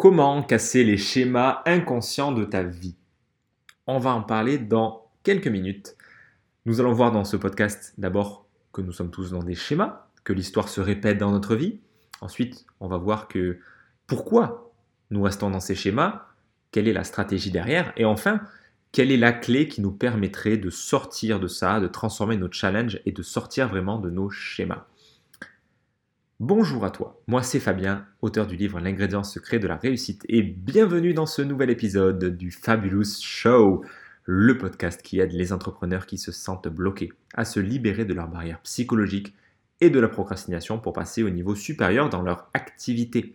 Comment casser les schémas inconscients de ta vie On va en parler dans quelques minutes. Nous allons voir dans ce podcast d'abord que nous sommes tous dans des schémas, que l'histoire se répète dans notre vie. Ensuite, on va voir que pourquoi nous restons dans ces schémas, quelle est la stratégie derrière, et enfin, quelle est la clé qui nous permettrait de sortir de ça, de transformer notre challenge et de sortir vraiment de nos schémas. Bonjour à toi, moi c'est Fabien, auteur du livre L'ingrédient secret de la réussite et bienvenue dans ce nouvel épisode du Fabulous Show, le podcast qui aide les entrepreneurs qui se sentent bloqués à se libérer de leurs barrières psychologiques et de la procrastination pour passer au niveau supérieur dans leur activité.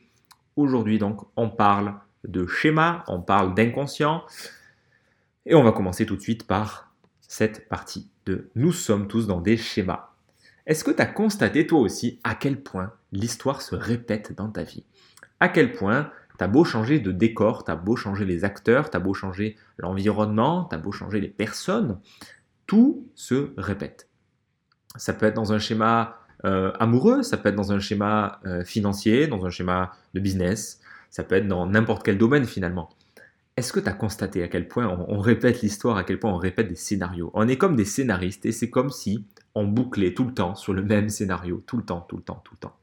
Aujourd'hui donc on parle de schéma, on parle d'inconscient et on va commencer tout de suite par cette partie de nous sommes tous dans des schémas. Est-ce que tu as constaté toi aussi à quel point l'histoire se répète dans ta vie? À quel point tu as beau changer de décor, tu as beau changer les acteurs, tu as beau changer l'environnement, tu as beau changer les personnes, tout se répète. Ça peut être dans un schéma euh, amoureux, ça peut être dans un schéma euh, financier, dans un schéma de business, ça peut être dans n'importe quel domaine finalement. Est-ce que tu as constaté à quel point on, répète l'histoire, à quel point on répète des scénarios? On est comme des scénaristes et c'est comme si on bouclait tout le temps sur le même scénario, tout le temps, tout le temps, tout le temps.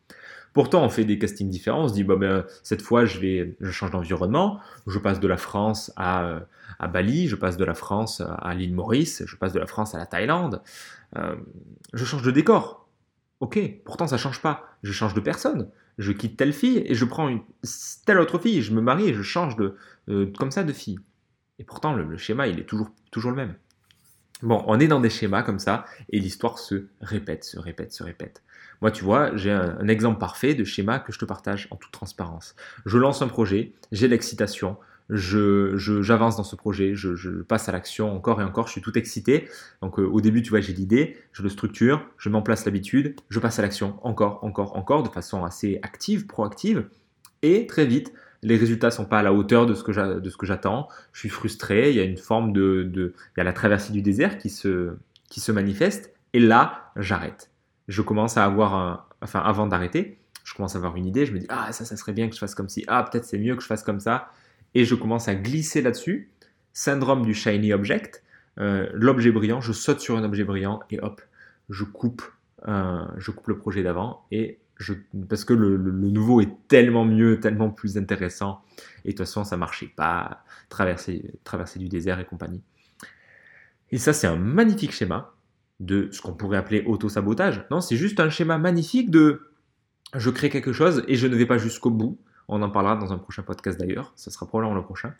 Pourtant, on fait des castings différents. On se dit, ben, cette fois, je, vais, je change d'environnement. Je passe de la France à, à, Bali, je passe de la France à l'île Maurice, je passe de la France à la Thaïlande. Euh, je change de décor. Ok, pourtant, ça change pas. Je change de personne je quitte telle fille et je prends une, telle autre fille, je me marie et je change de, euh, comme ça de fille. Et pourtant, le, schéma, il est toujours, toujours le même. Bon, on est dans des schémas comme ça et l'histoire se répète, se répète, se répète. Moi, tu vois, j'ai un, exemple parfait de schéma que je te partage en toute transparence. Je lance un projet, j'ai l'excitation, je, j'avance dans ce projet, je, passe à l'action encore et encore, je suis tout excité. Donc euh, au début, tu vois, j'ai l'idée, je le structure, je mets en place l'habitude, je passe à l'action encore, encore, encore, de façon assez active, proactive. Et très vite, les résultats sont pas à la hauteur de ce que j'attends. Je suis frustré, il y a une forme de, Il y a la traversée du désert qui se, manifeste. Et là, j'arrête. Je commence à avoir un... Enfin, avant d'arrêter, je commence à avoir une idée, je me dis, ah, ça, ça serait bien que je fasse comme ci, ah, peut-être c'est mieux que je fasse comme ça et je commence à glisser là-dessus. Syndrome du shiny object. Euh, l'objet brillant, je saute sur un objet brillant et hop, je coupe, je coupe le projet d'avant et parce que le, nouveau est tellement mieux, tellement plus intéressant et de toute façon ça marchait pas, traverser, traverser du désert et compagnie. Et ça c'est un magnifique schéma de ce qu'on pourrait appeler auto-sabotage. Non, c'est juste un schéma magnifique de je crée quelque chose et je ne vais pas jusqu'au bout. On en parlera dans un prochain podcast d'ailleurs, ça sera probablement le prochain.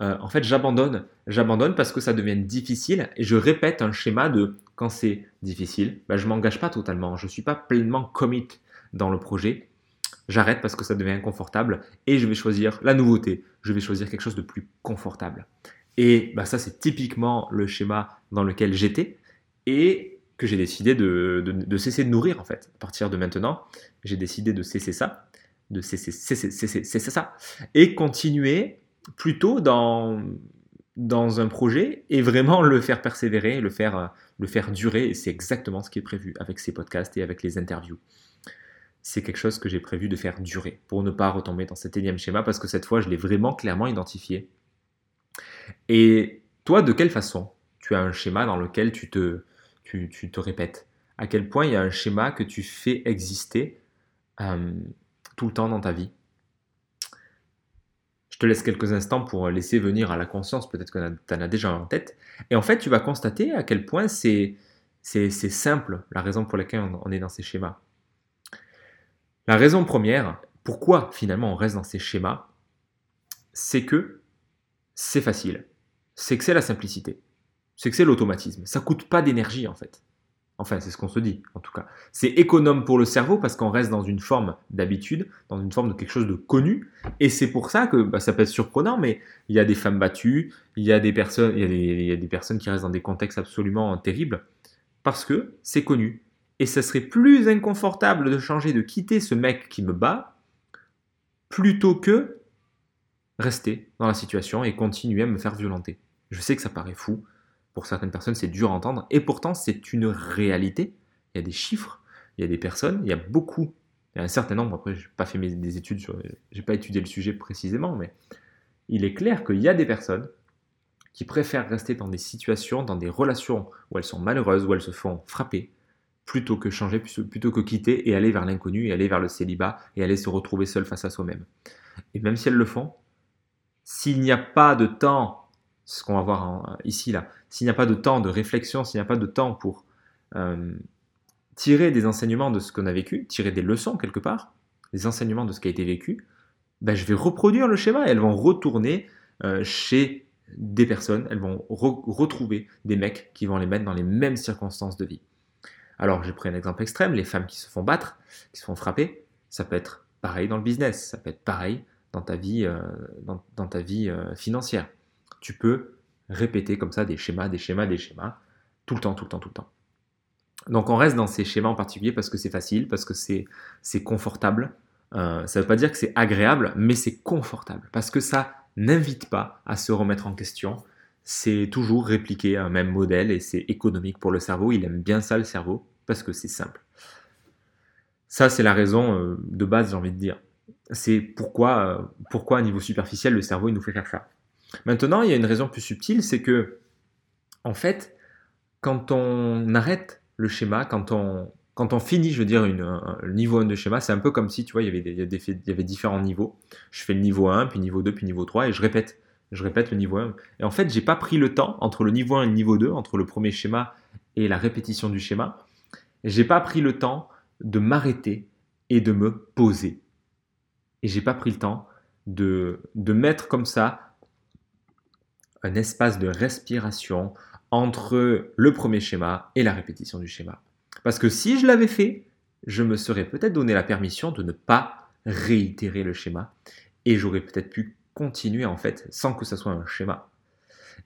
Euh, en fait, j'abandonne. J'abandonne parce que ça devient difficile et je répète un schéma de quand c'est difficile, ben, je m'engage pas totalement, je ne suis pas pleinement commit dans le projet. J'arrête parce que ça devient inconfortable et je vais choisir la nouveauté. Je vais choisir quelque chose de plus confortable. Et ben, ça, c'est typiquement le schéma dans lequel j'étais et que j'ai décidé de, cesser de nourrir en fait. À partir de maintenant, j'ai décidé de cesser ça de c'est ça, et continuer plutôt dans, dans un projet et vraiment le faire persévérer, le faire, le faire durer, et c'est exactement ce qui est prévu avec ces podcasts et avec les interviews. C'est quelque chose que j'ai prévu de faire durer pour ne pas retomber dans cet énième schéma parce que cette fois je l'ai vraiment clairement identifié. Et toi, de quelle façon tu as un schéma dans lequel tu te, tu, te répètes? À quel point il y a un schéma que tu fais exister euh, tout le temps dans ta vie? Je te laisse quelques instants pour laisser venir à la conscience, peut-être que tu en as déjà en tête. Et en fait, tu vas constater à quel point c'est simple, la raison pour laquelle on est dans ces schémas. La raison première, pourquoi finalement on reste dans ces schémas, c'est que c'est facile. C'est que c'est la simplicité. C'est que c'est l'automatisme. Ça coûte pas d'énergie en fait. Enfin, c'est ce qu'on se dit, en tout cas. C'est économe pour le cerveau parce qu'on reste dans une forme d'habitude, dans une forme de quelque chose de connu. Et c'est pour ça que bah, ça peut être surprenant, mais il y a des femmes battues, il y a des personnes, il y a des, personnes qui restent dans des contextes absolument terribles parce que c'est connu. Et ça serait plus inconfortable de changer, de quitter ce mec qui me bat, plutôt que rester dans la situation et continuer à me faire violenter. Je sais que ça paraît fou, pour certaines personnes, c'est dur à entendre. Et pourtant, c'est une réalité. Il y a des chiffres, il y a des personnes, il y a beaucoup il y a un certain nombre, après, je n'ai pas fait des études, sur, j'ai pas étudié le sujet précisément, mais il est clair qu'il y a des personnes qui préfèrent rester dans des situations, dans des relations où elles sont malheureuses, où elles se font frapper, plutôt que changer, plutôt que quitter et aller vers l'inconnu, et aller vers le célibat, et aller se retrouver seul face à soi-même. Et même si elles le font, s'il n'y a pas de temps, ce qu'on va voir ici, là, s'il n'y a pas de temps de réflexion, s'il n'y a pas de temps pour euh, tirer des enseignements de ce qu'on a vécu, tirer des leçons quelque part, des enseignements de ce qui a été vécu, ben, je vais reproduire le schéma et elles vont retourner euh, chez des personnes, elles vont retrouver des mecs qui vont les mettre dans les mêmes circonstances de vie. Alors, j'ai pris un exemple extrême, les femmes qui se font battre, qui se font frapper, ça peut être pareil dans le business, ça peut être pareil dans ta vie, euh, dans, ta vie euh, financière. Tu peux répéter comme ça des schémas, des schémas, des schémas, tout le temps, tout le temps, tout le temps. Donc on reste dans ces schémas en particulier parce que c'est facile, parce que c'est confortable. Euh, ça ne veut pas dire que c'est agréable, mais c'est confortable, parce que ça n'invite pas à se remettre en question. C'est toujours répliquer un même modèle et c'est économique pour le cerveau. Il aime bien ça le cerveau parce que c'est simple. Ça, c'est la raison euh, de base, j'ai envie de dire. C'est pourquoi, euh, pourquoi, à niveau superficiel, le cerveau il nous fait faire ça. Maintenant, il y a une raison plus subtile, c'est que, en fait, quand on arrête le schéma, quand on, quand on finit, je veux dire, une, un, niveau 1 de schéma, c'est un peu comme si, tu vois, il y, avait des, il y avait différents niveaux. Je fais le niveau 1, puis niveau 2, puis niveau 3, et je répète. Je répète le niveau 1. Et en fait, j'ai pas pris le temps entre le niveau 1 et le niveau 2, entre le premier schéma et la répétition du schéma. J'ai pas pris le temps de m'arrêter et de me poser. Et j'ai pas pris le temps de, de mettre comme ça un espace de respiration entre le premier schéma et la répétition du schéma. Parce que si je l'avais fait, je me serais peut-être donné la permission de ne pas réitérer le schéma et j'aurais peut-être pu continuer en fait sans que ça soit un schéma.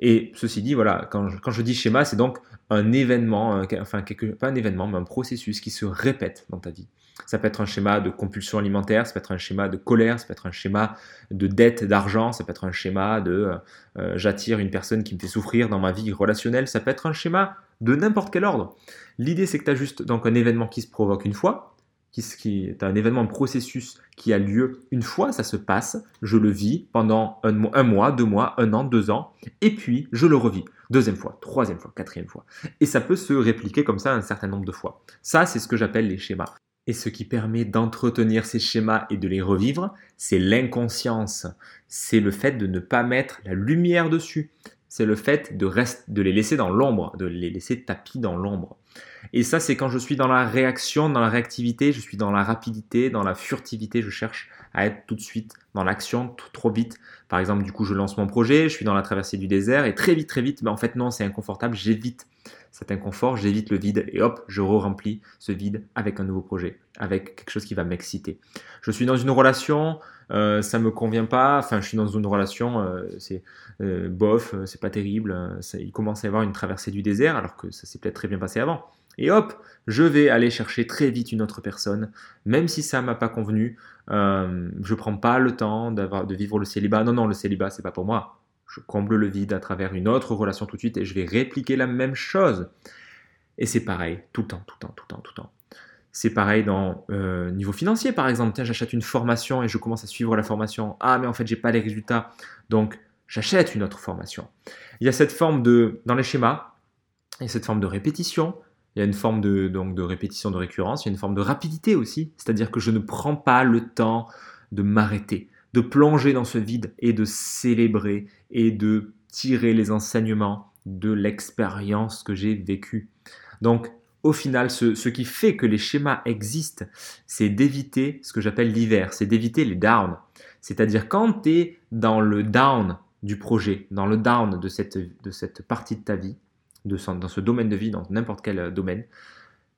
Et ceci dit, voilà, quand je, dis schéma, c'est donc un événement, enfin, quelque, pas un événement, mais un processus qui se répète dans ta vie. Ça peut être un schéma de compulsion alimentaire, ça peut être un schéma de colère, ça peut être un schéma de dette d'argent, ça peut être un schéma de euh, euh, j'attire une personne qui me fait souffrir dans ma vie relationnelle, ça peut être un schéma de n'importe quel ordre. L'idée c'est que tu as juste donc un événement qui se provoque une fois, qui, qui un événement, un processus qui a lieu une fois, ça se passe, je le vis pendant un, un mois, deux mois, un an, deux ans, et puis je le revis. Deuxième fois, troisième fois, quatrième fois. Et ça peut se répliquer comme ça un certain nombre de fois. Ça, c'est ce que j'appelle les schémas. Et ce qui permet d'entretenir ces schémas et de les revivre, c'est l'inconscience. C'est le fait de ne pas mettre la lumière dessus. C'est le fait de, de les laisser dans l'ombre, de les laisser tapis dans l'ombre. Et ça, c'est quand je suis dans la réaction, dans la réactivité, je suis dans la rapidité, dans la furtivité, je cherche à être tout de suite dans l'action, trop vite. Par exemple, du coup, je lance mon projet, je suis dans la traversée du désert, et très vite, très vite, mais en fait, non, c'est inconfortable, j'évite cet inconfort, j'évite le vide et hop, je re-remplis ce vide avec un nouveau projet, avec quelque chose qui va m'exciter. Je suis dans une relation, euh, ça me convient pas, enfin je suis dans une relation, euh, c'est euh, bof, euh, c'est pas terrible, il commence à y avoir une traversée du désert alors que ça s'est peut-être très bien passé avant. Et hop, je vais aller chercher très vite une autre personne, même si ça m'a pas convenu. Je prends pas le temps de vivre le célibat. Non, non, le célibat c'est pas pour moi je comble le vide à travers une autre relation tout de suite et je vais répliquer la même chose. Et c'est pareil, tout le temps, tout le temps, tout le temps, tout le temps. C'est pareil dans euh, niveau financier, par exemple. Tiens, j'achète une formation et je commence à suivre la formation. Ah, mais en fait, j'ai pas les résultats. Donc, j'achète une autre formation. Il y a cette forme de, dans les schémas, il y a cette forme de répétition. Il y a une forme de, donc, de répétition de récurrence. Il y a une forme de rapidité aussi. C'est-à-dire que je ne prends pas le temps de m'arrêter de plonger dans ce vide et de célébrer et de tirer les enseignements de l'expérience que j'ai vécue. Donc, au final, ce, qui fait que les schémas existent, c'est d'éviter ce que j'appelle l'hiver, c'est d'éviter les downs. C'est-à-dire quand tu es dans le down du projet, dans le down de cette, de cette partie de ta vie, de dans ce domaine de vie, dans n'importe quel domaine,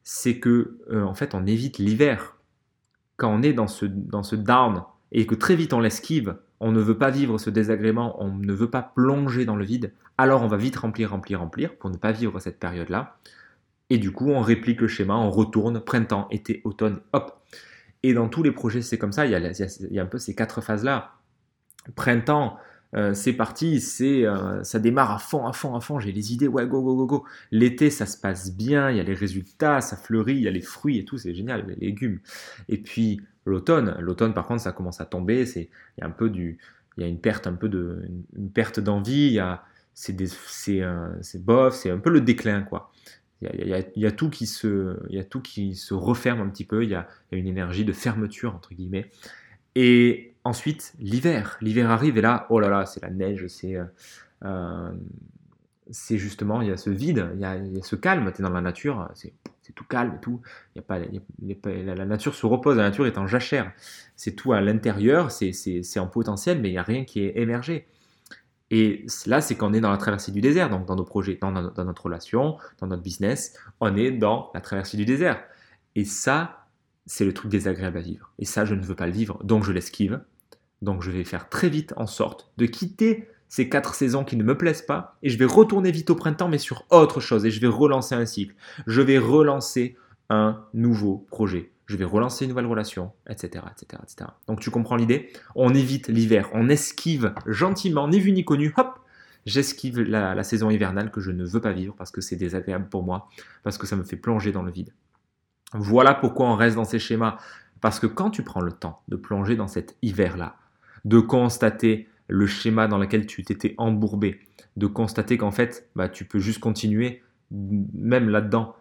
c'est que euh, en fait on évite l'hiver. Quand on est dans ce, dans ce down et que très vite on l'esquive, on ne veut pas vivre ce désagrément, on ne veut pas plonger dans le vide, alors on va vite remplir, remplir, remplir pour ne pas vivre cette période-là. Et du coup, on réplique le schéma, on retourne printemps, été, automne, hop. Et dans tous les projets, c'est comme ça, il y, a, y, a, un peu ces quatre phases-là. Printemps, euh, c'est parti, c'est, euh, ça démarre à fond, à fond, à fond, j'ai les idées, ouais, go, go, go, go. L'été, ça se passe bien, il y a les résultats, ça fleurit, il y a les fruits et tout, c'est génial, les légumes. Et puis l'automne, l'automne par contre, ça commence à tomber, c'est, il y a un peu du, il y a une perte un peu de, une perte d'envie, il y a, c'est, c'est, c'est bof, c'est un peu le déclin, quoi. Il y, a, tout qui se, il y a tout qui se referme un petit peu, il y a une énergie de fermeture, entre guillemets. Et ensuite, l'hiver. L'hiver arrive et là, oh là là, c'est la neige, c'est euh, euh, c'est justement, il y a ce vide, il y a, ce calme, tu es dans la nature, c'est tout calme et tout. Y a pas, la nature se repose, la nature est en jachère. C'est tout à l'intérieur, c'est en potentiel, mais il n'y a rien qui est émergé. Et là, c'est quand on est dans la traversée du désert, donc dans nos projets, dans, dans notre relation, dans notre business, on est dans la traversée du désert. Et ça, c'est le truc désagréable à vivre. Et ça, je ne veux pas le vivre, donc je l'esquive. Donc je vais faire très vite en sorte de quitter ces quatre saisons qui ne me plaisent pas et je vais retourner vite au printemps mais sur autre chose et je vais relancer un cycle. Je vais relancer un nouveau projet. Je vais relancer une nouvelle relation, etc., etc., etc. Donc tu comprends l'idée? On évite l'hiver, on esquive gentiment, ni vu ni connu, hop, j'esquive la, la saison hivernale que je ne veux pas vivre parce que c'est désagréable pour moi, parce que ça me fait plonger dans le vide. Voilà pourquoi on reste dans ces schémas. Parce que quand tu prends le temps de plonger dans cet hiver-là, de constater le schéma dans lequel tu t'étais embourbé, de constater qu'en fait, bah, tu peux juste continuer même là-dedans.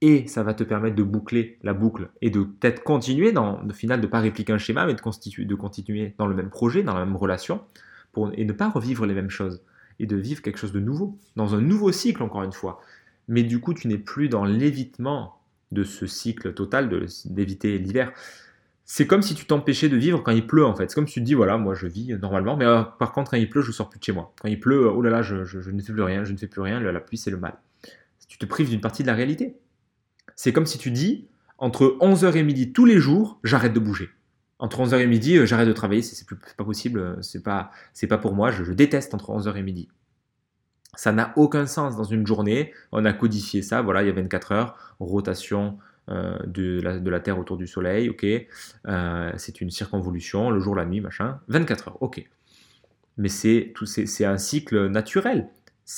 Et ça va te permettre de boucler la boucle et de peut-être continuer, dans, au final, de ne pas répliquer un schéma, mais de, constituer, de continuer dans le même projet, dans la même relation, pour, et ne pas revivre les mêmes choses, et de vivre quelque chose de nouveau, dans un nouveau cycle, encore une fois. Mais du coup, tu n'es plus dans l'évitement de ce cycle total, d'éviter l'hiver. C'est comme si tu t'empêchais de vivre quand il pleut en fait. C'est comme si tu te dis voilà, moi je vis normalement, mais euh, par contre quand il pleut, je sors plus de chez moi. Quand il pleut, oh là là, je, ne fais plus rien, je ne fais plus rien, la pluie c'est le mal. Tu te prives d'une partie de la réalité. C'est comme si tu dis entre 11h et midi tous les jours, j'arrête de bouger. Entre 11h et midi, euh, j'arrête de travailler, c'est pas possible, euh, c'est pas, pas pour moi, je, je déteste entre 11h et midi. Ça n'a aucun sens dans une journée. On a codifié ça. Voilà, il y a 24 heures, rotation euh, de, la, Terre autour du Soleil. Ok, euh, c'est une circonvolution, le jour, la nuit, machin. 24 heures. Ok. Mais c'est un cycle naturel.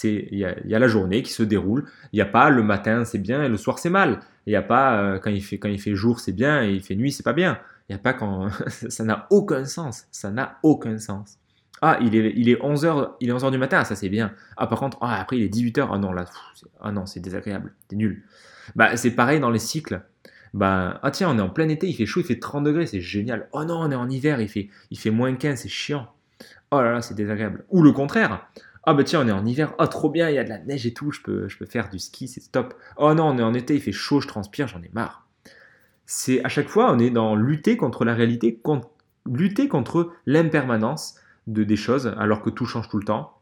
Il y, a, la journée qui se déroule. Il n'y a pas le matin c'est bien et le soir c'est mal. Il n'y a pas euh, quand il fait quand il fait jour c'est bien et il fait nuit c'est pas bien. Il n'y a pas quand ça n'a aucun sens. Ça n'a aucun sens. Ah, il est, il est 11h, il est 11h du matin, ça c'est bien. Ah, par contre, ah, après il est 18h, ah non, là, ah non, c'est désagréable, c'est nul. Bah, c'est pareil dans les cycles. Bah, ah tiens, on est en plein été, il fait chaud, il fait 30 degrés, c'est génial. Oh non, on est en hiver, il fait, il fait moins 15, c'est chiant. Oh là là, c'est désagréable. Ou le contraire. Ah bah tiens, on est en hiver, oh trop bien, il y a de la neige et tout, je peux, je peux faire du ski, c'est top. Oh non, on est en été, il fait chaud, je transpire, j'en ai marre. C'est à chaque fois, on est dans lutter contre la réalité, lutter contre l'impermanence, de des choses, alors que tout change tout le temps.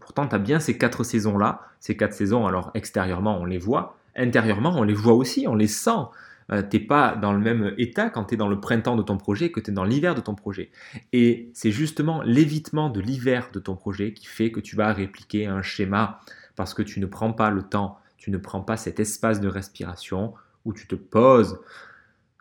Pourtant, tu as bien ces quatre saisons-là, ces quatre saisons, alors extérieurement, on les voit, intérieurement, on les voit aussi, on les sent. Euh, t'es pas dans le même état quand tu es dans le printemps de ton projet que tu es dans l'hiver de ton projet. Et c'est justement l'évitement de l'hiver de ton projet qui fait que tu vas répliquer un schéma parce que tu ne prends pas le temps, tu ne prends pas cet espace de respiration où tu te poses,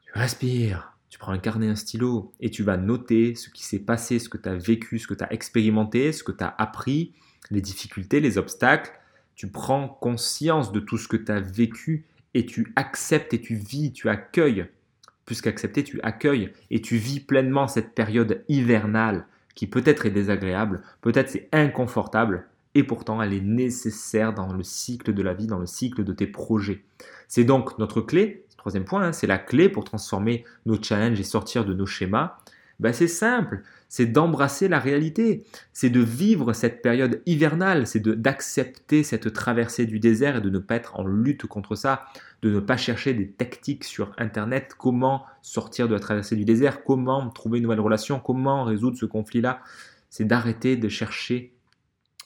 tu respires, tu prends un carnet, un stylo et tu vas noter ce qui s'est passé, ce que tu as vécu, ce que tu as expérimenté, ce que tu as appris, les difficultés, les obstacles. Tu prends conscience de tout ce que tu as vécu et tu acceptes et tu vis, tu accueilles. Plus qu'accepter, tu accueilles et tu vis pleinement cette période hivernale qui peut-être est désagréable, peut-être c'est inconfortable, et pourtant elle est nécessaire dans le cycle de la vie, dans le cycle de tes projets. C'est donc notre clé, Troisième point, hein, c'est la clé pour transformer nos challenges et sortir de nos schémas. Ben, c'est simple, c'est d'embrasser la réalité, c'est de vivre cette période hivernale, c'est d'accepter cette traversée du désert et de ne pas être en lutte contre ça, de ne pas chercher des tactiques sur Internet, comment sortir de la traversée du désert, comment trouver une nouvelle relation, comment résoudre ce conflit-là. C'est d'arrêter de chercher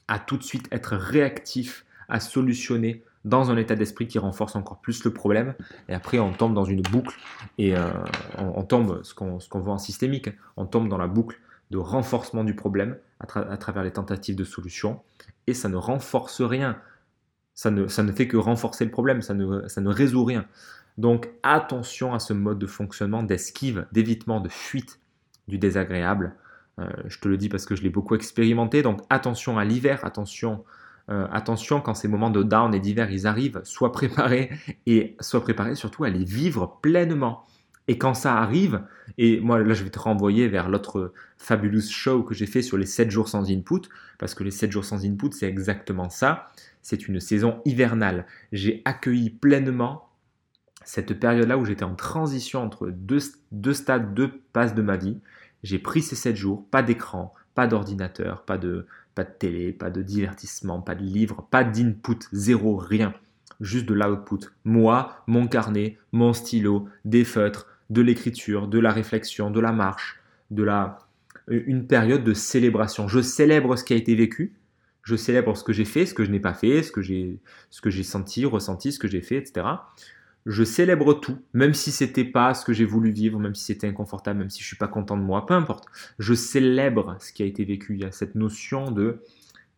à tout de suite être réactif, à solutionner dans un état d'esprit qui renforce encore plus le problème. Et après, on tombe dans une boucle et euh, on, tombe, ce qu'on voit en systémique, on tombe dans la boucle de renforcement du problème à, travers les tentatives de solution. Et ça ne renforce rien. Ça ne, ça ne fait que renforcer le problème, ça ne, ça ne résout rien. Donc attention à ce mode de fonctionnement d'esquive, d'évitement, de fuite du désagréable. Euh, je te le dis parce que je l'ai beaucoup expérimenté. Donc attention à l'hiver, attention, euh, attention quand ces moments de down et d'hiver ils arrivent, sois préparé et sois préparé surtout à les vivre pleinement. Et quand ça arrive, et moi là je vais te renvoyer vers l'autre fabulous show que j'ai fait sur les 7 jours sans input, parce que les 7 jours sans input c'est exactement ça, c'est une saison hivernale. J'ai accueilli pleinement cette période-là où j'étais en transition entre deux, deux stades, deux passes de ma vie. J'ai pris ces 7 jours, pas d'écran, pas d'ordinateur, pas de, pas de télé, pas de divertissement, pas de livre, pas d'input, zéro, rien. Juste de l'output. Moi, mon carnet, mon stylo, des feutres, de l'écriture, de la réflexion, de la marche, de la une période de célébration. Je célèbre ce qui a été vécu, je célèbre ce que j'ai fait, ce que je n'ai pas fait, ce que j'ai ce que j'ai senti, ressenti, ce que j'ai fait, etc je célèbre tout, même si c'était pas ce que j'ai voulu vivre, même si c'était inconfortable, même si je suis pas content de moi, peu importe. Je célèbre ce qui a été vécu. Il y a cette notion de,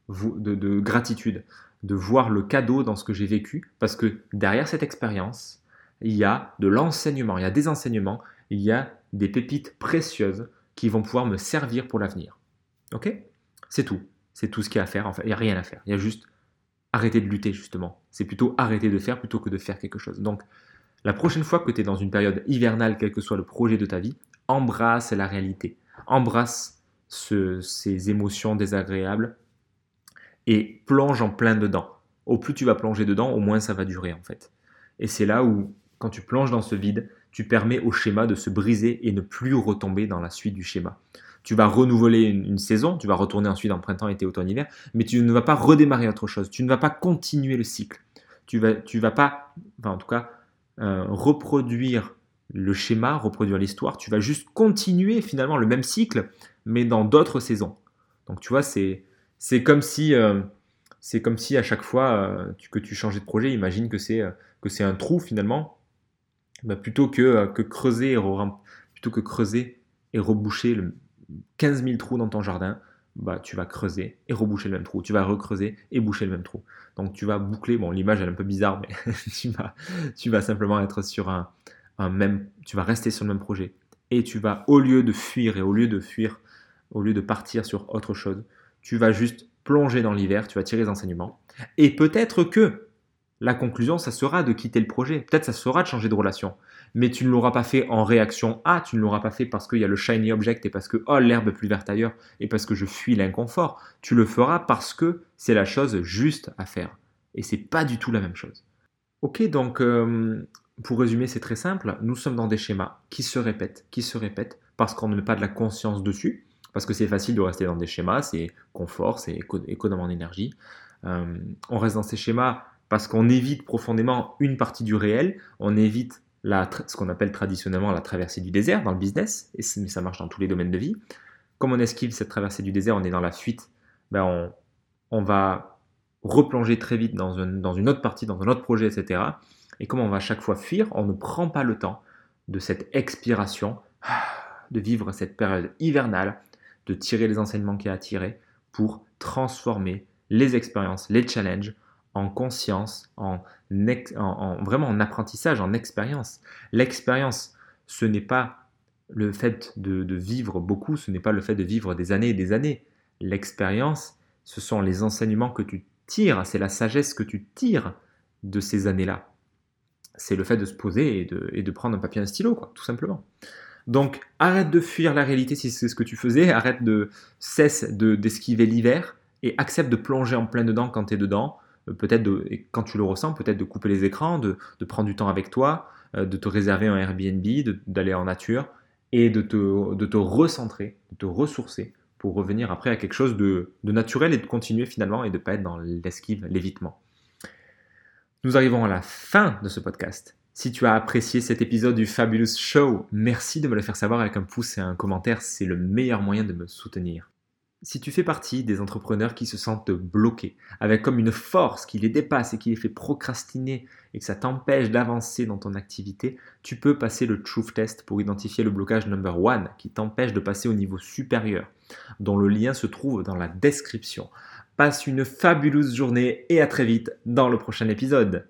de, gratitude, de voir le cadeau dans ce que j'ai vécu, parce que derrière cette expérience, il y a de l'enseignement, il y a des enseignements, il y a des pépites précieuses qui vont pouvoir me servir pour l'avenir. Ok? C'est tout. C'est tout ce qu'il y a à faire. Il n'y a rien à faire. Il y a juste arrêter de lutter justement. C'est plutôt arrêter de faire plutôt que de faire quelque chose. Donc la prochaine fois que tu es dans une période hivernale, quel que soit le projet de ta vie, embrasse la réalité. Embrasse ces émotions désagréables et plonge en plein dedans. Au plus tu vas plonger dedans, au moins ça va durer en fait. Et c'est là où, quand tu plonges dans ce vide, tu permets au schéma de se briser et ne plus retomber dans la suite du schéma tu vas renouveler une, saison, tu vas retourner ensuite en printemps, été, automne, hiver, mais tu ne vas pas redémarrer autre chose, tu ne vas pas continuer le cycle. Tu vas, tu vas pas, enfin en tout cas, euh, reproduire le schéma, reproduire l'histoire, tu vas juste continuer finalement le même cycle, mais dans d'autres saisons. Donc tu vois, c'est, c'est comme si... Euh, c'est comme si à chaque fois euh, que tu changeais de projet, imagine que c'est que c'est un trou finalement, bah, plutôt que, que creuser et plutôt que creuser et reboucher le, 15 000 trous dans ton jardin, bah, tu vas creuser et reboucher le même trou. Tu vas recreuser et boucher le même trou. Donc tu vas boucler, bon l'image est un peu bizarre, mais tu, vas, tu vas simplement être sur un, même, tu vas rester sur le même projet. Et tu vas, au lieu de fuir et au lieu de fuir, au lieu de partir sur autre chose, tu vas juste plonger dans l'hiver, tu vas tirer les enseignements. Et peut-être que la conclusion, ça sera de quitter le projet. Peut-être ça sera de changer de relation mais tu ne l'auras pas fait en réaction à, tu ne l'auras pas fait parce qu'il y a le shiny object et parce que oh l'herbe est plus verte ailleurs et parce que je fuis l'inconfort. Tu le feras parce que c'est la chose juste à faire et c'est pas du tout la même chose. Ok, donc euh, pour résumer, c'est très simple. Nous sommes dans des schémas qui se répètent, qui se répètent parce qu'on ne met pas de la conscience dessus, parce que c'est facile de rester dans des schémas, c'est confort, c'est économie en énergie. Euh, on reste dans ces schémas parce qu'on évite profondément une partie du réel, on évite ce qu'on appelle traditionnellement la traversée du désert dans le business, et mais ça marche dans tous les domaines de vie. Comme on esquive cette traversée du désert, on est dans la fuite, ben on, va replonger très vite dans, une autre partie, dans un autre projet, etc. Et comme on va chaque fois fuir, on ne prend pas le temps de cette expiration, de vivre cette période hivernale, de tirer les enseignements qu'il y a à tirer pour transformer les expériences, les challenges en conscience, en, vraiment en apprentissage, en expérience. L'expérience, ce n'est pas le fait de, vivre beaucoup, ce n'est pas le fait de vivre des années et des années. L'expérience, ce sont les enseignements que tu tires, c'est la sagesse que tu tires de ces années-là. C'est le fait de se poser et de, prendre un papier et un stylo, tout simplement. Donc arrête de fuir la réalité si c'est ce que tu faisais, arrête de cesse d'esquiver l'hiver et accepte de plonger en plein dedans quand tu es dedans peut-être quand tu le ressens, peut-être de couper les écrans, de, prendre du temps avec toi, euh, de te réserver un Airbnb, d'aller en nature et de te, de te recentrer, de te ressourcer pour revenir après à quelque chose de, naturel et de continuer finalement et de ne pas être dans l'esquive, l'évitement. Nous arrivons à la fin de ce podcast. Si tu as apprécié cet épisode du Fabulous Show, merci de me le faire savoir avec un pouce et un commentaire, c'est le meilleur moyen de me soutenir. Si tu fais partie des entrepreneurs qui se sentent bloqués, avec comme une force qui les dépasse et qui les fait procrastiner et que ça t'empêche d'avancer dans ton activité, tu peux passer le Truth Test pour identifier le blocage number one qui t'empêche de passer au niveau supérieur, dont le lien se trouve dans la description. Passe une fabuleuse journée et à très vite dans le prochain épisode.